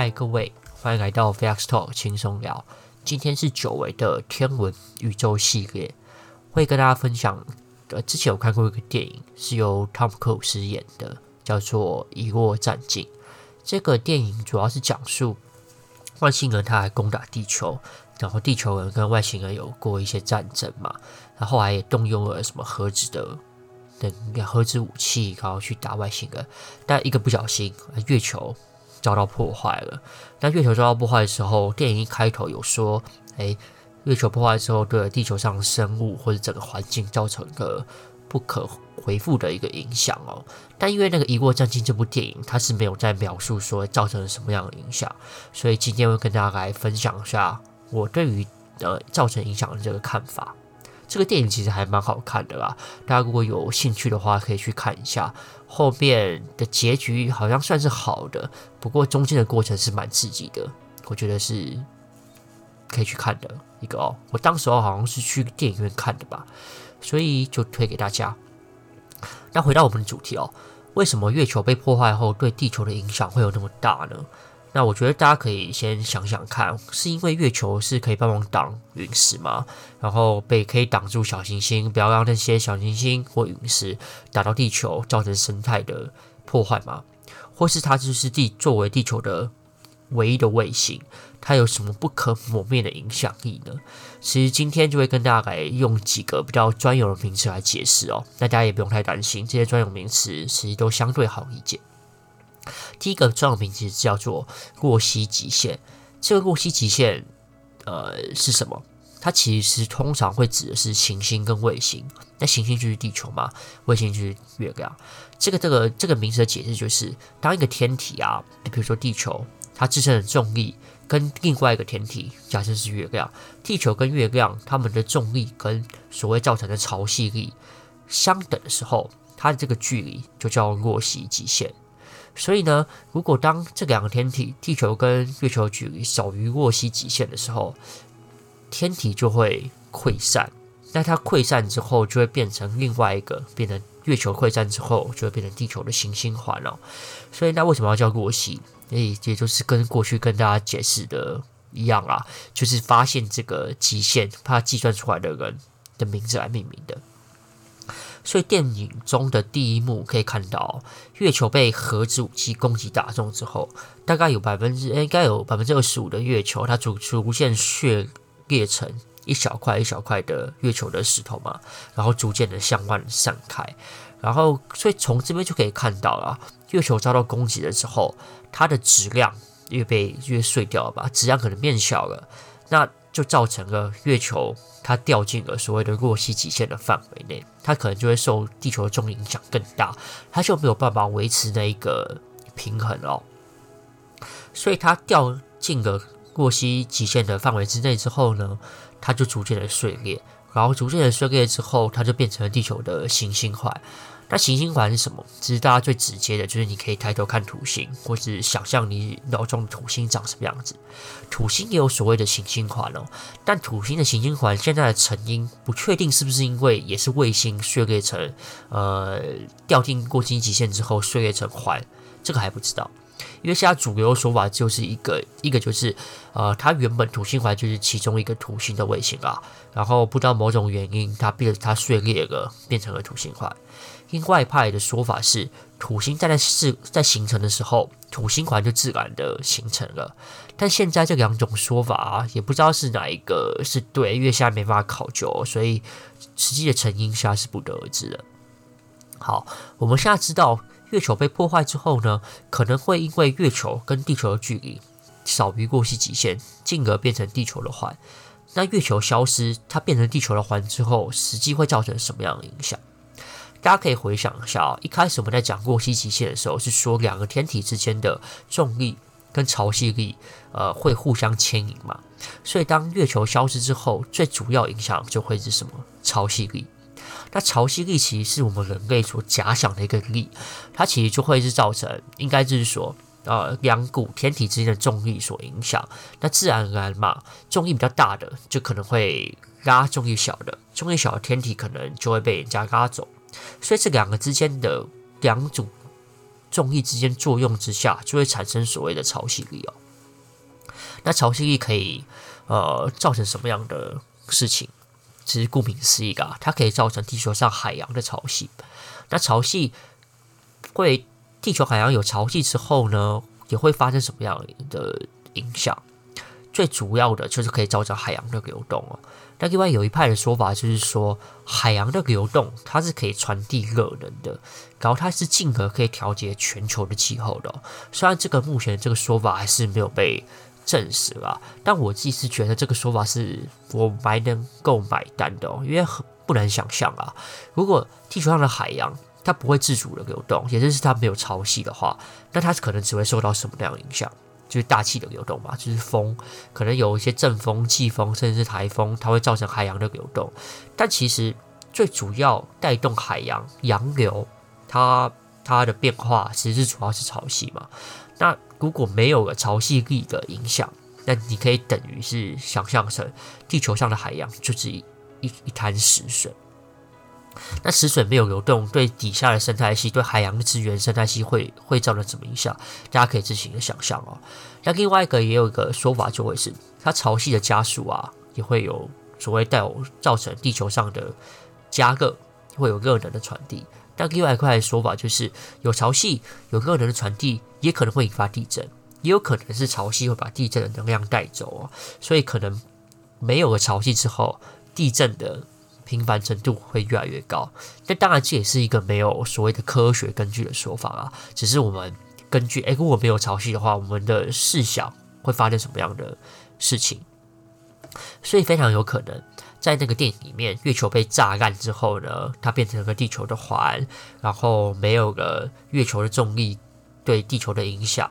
嗨，各位，欢迎来到 VX Talk 轻松聊。今天是久违的天文宇宙系列，会跟大家分享。呃，之前有看过一个电影，是由汤姆克鲁斯演的，叫做《遗落战境》。这个电影主要是讲述外星人他来攻打地球，然后地球人跟外星人有过一些战争嘛，然后后来也动用了什么核子的的核子武器，然后去打外星人。但一个不小心，月球遭到破坏了。那月球遭到破坏的时候，电影一开头有说，哎。月球破坏之后，对地球上的生物或者整个环境造成一个不可回复的一个影响哦。但因为那个《一过战境》这部电影，它是没有在描述说造成了什么样的影响，所以今天会跟大家来分享一下我对于呃造成影响的这个看法。这个电影其实还蛮好看的啦，大家如果有兴趣的话，可以去看一下。后面的结局好像算是好的，不过中间的过程是蛮刺激的，我觉得是。可以去看的一个哦，我当时候好像是去电影院看的吧，所以就推给大家。那回到我们的主题哦，为什么月球被破坏后对地球的影响会有那么大呢？那我觉得大家可以先想想看，是因为月球是可以帮忙挡陨石吗？然后被可以挡住小行星，不要让那些小行星或陨石打到地球，造成生态的破坏吗？或是它就是地作为地球的唯一的卫星？它有什么不可磨灭的影响力呢？其实今天就会跟大家来用几个比较专有的名词来解释哦。那大家也不用太担心，这些专有名词其实都相对好理解。第一个专有名词叫做过膝极限。这个过膝极限，呃，是什么？它其实通常会指的是行星跟卫星。那行星就是地球嘛，卫星就是月亮。这个这个这个名词的解释就是，当一个天体啊，比如说地球，它自身的重力。跟另外一个天体，假设是月亮，地球跟月亮，它们的重力跟所谓造成的潮汐力相等的时候，它的这个距离就叫洛希极限。所以呢，如果当这两个天体，地球跟月球距离小于洛希极限的时候，天体就会溃散。那它溃散之后，就会变成另外一个，变成月球溃散之后，就会变成地球的行星环了。所以，那为什么要叫洛希？诶，也就是跟过去跟大家解释的一样啊，就是发现这个极限，它计算出来的人的名字来命名的。所以电影中的第一幕可以看到，月球被核子武器攻击打中之后，大概有百分之，应该有百分之二十五的月球，它逐逐渐碎裂成一小块一小块的月球的石头嘛，然后逐渐的向外散开。然后，所以从这边就可以看到了，月球遭到攻击的时候，它的质量越被越碎掉吧，质量可能变小了，那就造成了月球它掉进了所谓的洛希极限的范围内，它可能就会受地球的重力影响更大，它就没有办法维持那一个平衡哦。所以它掉进了洛希极限的范围之内之后呢，它就逐渐的碎裂。然后逐渐的碎裂之后，它就变成了地球的行星块。那行星环是什么？其实大家最直接的就是你可以抬头看土星，或是想象你脑中的土星长什么样子。土星也有所谓的行星环哦，但土星的行星环现在的成因不确定是不是因为也是卫星碎裂成呃掉进过洛希极限之后碎裂成环，这个还不知道。因为现在主流的说法就是一个一个就是，呃，它原本土星环就是其中一个土星的卫星啊，然后不知道某种原因它变它碎裂了，变成了土星环。因外派的说法是，土星在在是在形成的时候，土星环就自然的形成了。但现在这两种说法啊，也不知道是哪一个是对，因为现在没办法考究，所以实际的成因现在是不得而知的。好，我们现在知道。月球被破坏之后呢，可能会因为月球跟地球的距离少于过去极限，进而变成地球的环。那月球消失，它变成地球的环之后，实际会造成什么样的影响？大家可以回想一下啊，一开始我们在讲洛希极限的时候，是说两个天体之间的重力跟潮汐力，呃，会互相牵引嘛。所以当月球消失之后，最主要影响就会是什么？潮汐力。那潮汐力其实是我们人类所假想的一个力，它其实就会是造成，应该就是说，呃，两股天体之间的重力所影响。那自然而然嘛，重力比较大的就可能会拉重力小的，重力小的天体可能就会被人家拉走。所以这两个之间的两组重力之间作用之下，就会产生所谓的潮汐力哦。那潮汐力可以呃造成什么样的事情？其实顾名思义啊，它可以造成地球上海洋的潮汐。那潮汐会地球海洋有潮汐之后呢，也会发生什么样的影响？最主要的就是可以造成海洋的流动哦。那另外有一派的说法就是说，海洋的流动它是可以传递热能的，然后它是进而可以调节全球的气候的。虽然这个目前这个说法还是没有被证实啦，但我自己是觉得这个说法是我蛮能够买单的哦，因为很不难想象啊，如果地球上的海洋它不会自主的流动，也就是它没有潮汐的话，那它可能只会受到什么样的影响？就是大气的流动嘛，就是风，可能有一些阵风、季风，甚至是台风，它会造成海洋的流动。但其实最主要带动海洋洋流，它它的变化其实是主要是潮汐嘛。那如果没有了潮汐力的影响，那你可以等于是想象成地球上的海洋就是一一一滩死水。那死水没有流动，对底下的生态系、对海洋的资源生态系会会造成什么影响？大家可以自行的想象哦。那另外一个也有一个说法，就会是它潮汐的加速啊，也会有所谓带有造成地球上的加热，会有热能的传递。但另外一块说法就是，有潮汐、有热能的传递，也可能会引发地震，也有可能是潮汐会把地震的能量带走哦。所以可能没有了潮汐之后，地震的。频繁程度会越来越高，但当然这也是一个没有所谓的科学根据的说法啊。只是我们根据，诶，如果没有潮汐的话，我们的试想会发生什么样的事情？所以非常有可能，在那个电影里面，月球被炸烂之后呢，它变成了个地球的环，然后没有了月球的重力对地球的影响，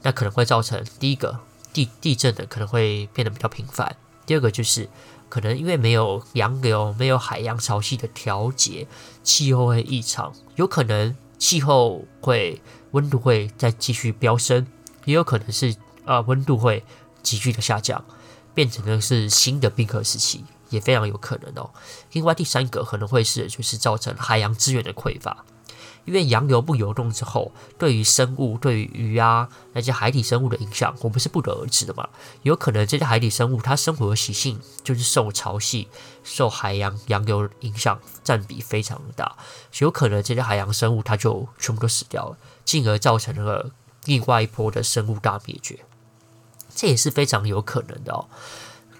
那可能会造成第一个地地震的可能会变得比较频繁，第二个就是。可能因为没有洋流，没有海洋潮汐的调节，气候会异常，有可能气候会温度会再继续飙升，也有可能是呃温度会急剧的下降，变成的是新的冰河时期，也非常有可能哦。另外第三个可能会是就是造成海洋资源的匮乏。因为洋流不流动之后，对于生物、对于鱼啊那些海底生物的影响，我们是不得而知的嘛。有可能这些海底生物它生活的习性就是受潮汐、受海洋洋流影响占比非常大，有可能这些海洋生物它就全部都死掉了，进而造成了另外一波的生物大灭绝，这也是非常有可能的哦。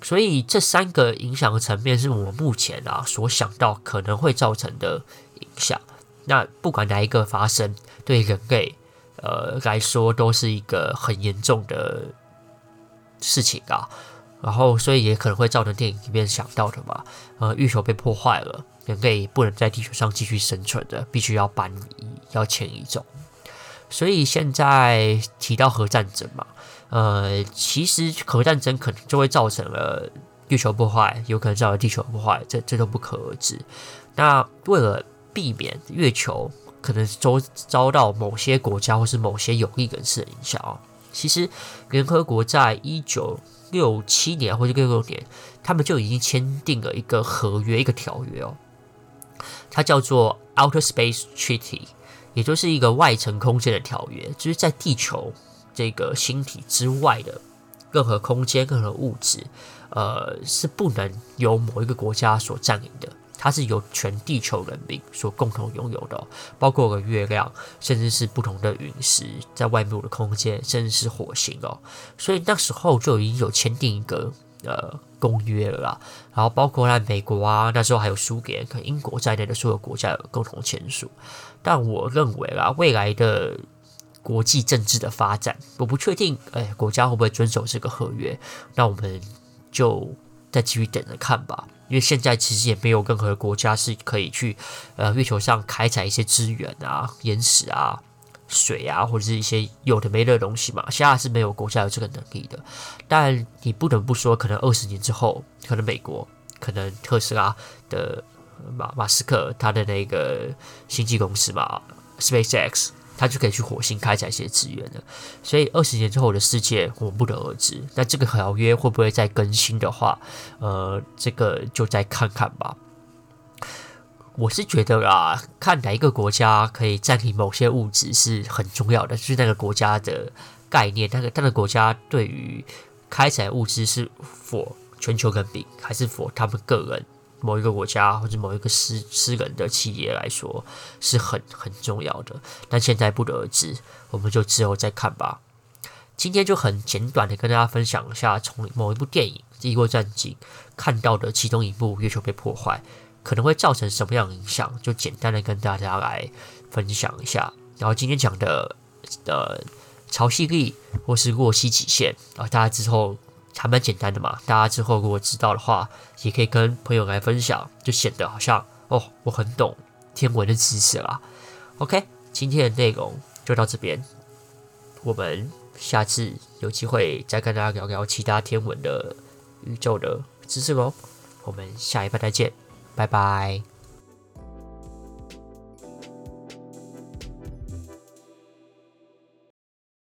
所以这三个影响的层面是我们目前啊所想到可能会造成的影响。那不管哪一个发生，对人类呃来说都是一个很严重的事情啊。然后，所以也可能会造成电影里面想到的嘛，呃，月球被破坏了，人类不能在地球上继续生存的，必须要搬移，要迁移走。所以现在提到核战争嘛，呃，其实核战争可能就会造成了月球破坏，有可能造成地球破坏，这这都不可而知。那为了避免月球可能遭遭到某些国家或是某些有利人士的影响哦。其实联合国在一九六七年或者六六年，他们就已经签订了一个合约，一个条约哦，它叫做 Outer Space Treaty，也就是一个外层空间的条约，就是在地球这个星体之外的任何空间、任何物质，呃，是不能由某一个国家所占领的。它是由全地球人民所共同拥有的，包括个月亮，甚至是不同的陨石在外面的空间，甚至是火星哦。所以那时候就已经有签订一个呃公约了啦。然后包括在美国啊，那时候还有苏联和英国在内的所有国家有共同签署。但我认为啦，未来的国际政治的发展，我不确定，哎，国家会不会遵守这个合约？那我们就再继续等着看吧。因为现在其实也没有任何国家是可以去呃月球上开采一些资源啊、岩石啊、水啊，或者是一些有的没的东西嘛。现在是没有国家有这个能力的。但你不得不说，可能二十年之后，可能美国、可能特斯拉的马马斯克他的那个星际公司嘛，SpaceX。他就可以去火星开采一些资源了，所以二十年之后的世界我们不得而知。那这个条约会不会再更新的话，呃，这个就再看看吧。我是觉得啊，看哪一个国家可以占领某些物质是很重要的，就是那个国家的概念，那个那个国家对于开采物资是否全球人民，还是否他们个人某一个国家或者某一个私私人的企业来说是很很重要的。但现在不得而知，我们就之后再看吧。今天就很简短的跟大家分享一下，从某一部电影《帝国战警》看到的其中一部月球被破坏，可能会造成什么样的影响，就简单的跟大家来分享一下。然后今天讲的的潮汐力或是洛希极限啊，大家之后还蛮简单的嘛，大家之后如果知道的话，也可以跟朋友来分享，就显得好像哦，我很懂天文的知识啦。OK，今天的内容就到这边，我们。下次有机会再跟大家聊聊其他天文的宇宙的知识喽，我们下一拜再见，拜拜。